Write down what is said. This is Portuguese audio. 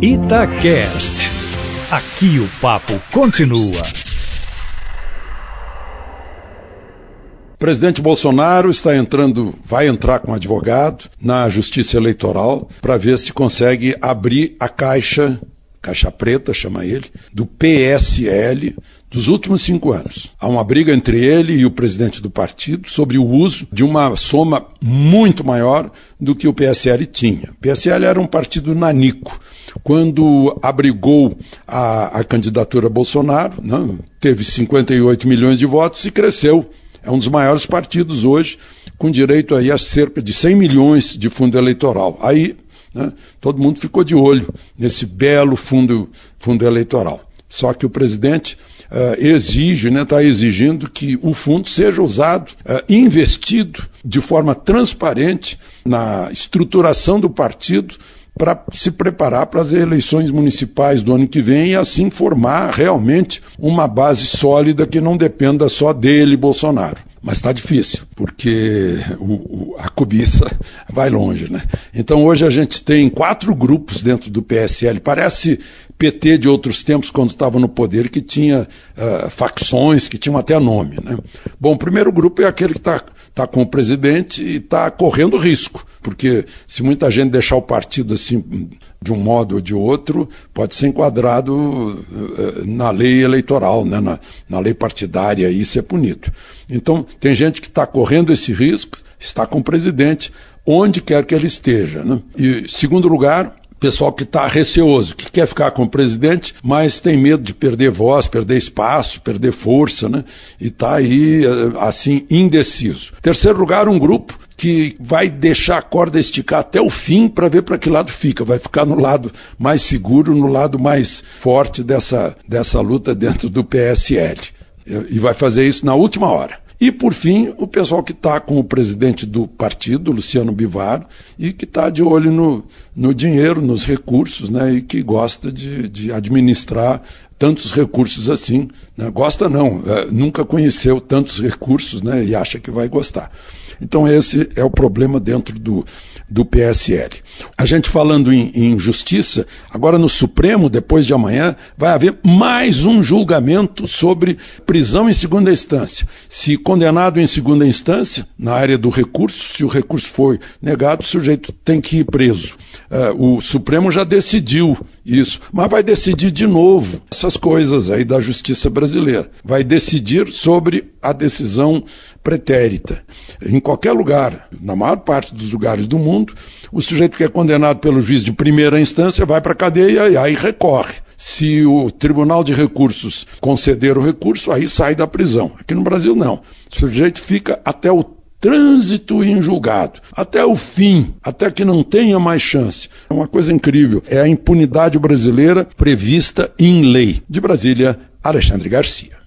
Itacast. Aqui o papo continua. Presidente Bolsonaro está entrando, vai entrar com advogado na Justiça Eleitoral para ver se consegue abrir a caixa, caixa preta, chama ele, do PSL dos últimos cinco anos. Há uma briga entre ele e o presidente do partido sobre o uso de uma soma muito maior do que o PSL tinha. O PSL era um partido nanico. Quando abrigou a, a candidatura Bolsonaro, não, né, teve 58 milhões de votos e cresceu. É um dos maiores partidos hoje, com direito aí a cerca de 100 milhões de fundo eleitoral. Aí né, todo mundo ficou de olho nesse belo fundo, fundo eleitoral. Só que o presidente uh, exige, está né, tá exigindo que o fundo seja usado, uh, investido de forma transparente na estruturação do partido para se preparar para as eleições municipais do ano que vem e assim formar realmente uma base sólida que não dependa só dele, Bolsonaro. Mas está difícil, porque o, o, a cobiça vai longe. Né? Então hoje a gente tem quatro grupos dentro do PSL. Parece PT de outros tempos, quando estava no poder, que tinha uh, facções, que tinham até nome. Né? Bom, o primeiro grupo é aquele que está tá com o presidente e está correndo risco, porque se muita gente deixar o partido assim de um modo ou de outro, pode ser enquadrado uh, na lei eleitoral, né? na, na lei partidária, e isso é punido. Então, tem gente que está correndo esse risco, está com o presidente, onde quer que ele esteja. Né? E, segundo lugar, pessoal que está receoso, que quer ficar com o presidente, mas tem medo de perder voz, perder espaço, perder força, né? E está aí, eh, assim, indeciso. Terceiro lugar, um grupo que vai deixar a corda esticar até o fim para ver para que lado fica. Vai ficar no lado mais seguro, no lado mais forte dessa, dessa luta dentro do PSL. E vai fazer isso na última hora. E, por fim, o pessoal que está com o presidente do partido, Luciano Bivar, e que está de olho no, no dinheiro, nos recursos, né, e que gosta de, de administrar tantos recursos assim. Né? Gosta não, é, nunca conheceu tantos recursos né, e acha que vai gostar. Então, esse é o problema dentro do, do PSL. A gente falando em, em, justiça, agora no Supremo, depois de amanhã, vai haver mais um julgamento sobre prisão em segunda instância. Se condenado em segunda instância, na área do recurso, se o recurso foi negado, o sujeito tem que ir preso. Uh, o Supremo já decidiu isso, mas vai decidir de novo essas coisas aí da justiça brasileira. Vai decidir sobre a decisão pretérita. Em qualquer lugar, na maior parte dos lugares do mundo, o sujeito que é condenado pelo juiz de primeira instância vai para a cadeia e aí recorre. Se o Tribunal de Recursos conceder o recurso, aí sai da prisão. Aqui no Brasil, não. O sujeito fica até o trânsito em julgado, até o fim, até que não tenha mais chance. É uma coisa incrível. É a impunidade brasileira prevista em lei. De Brasília, Alexandre Garcia.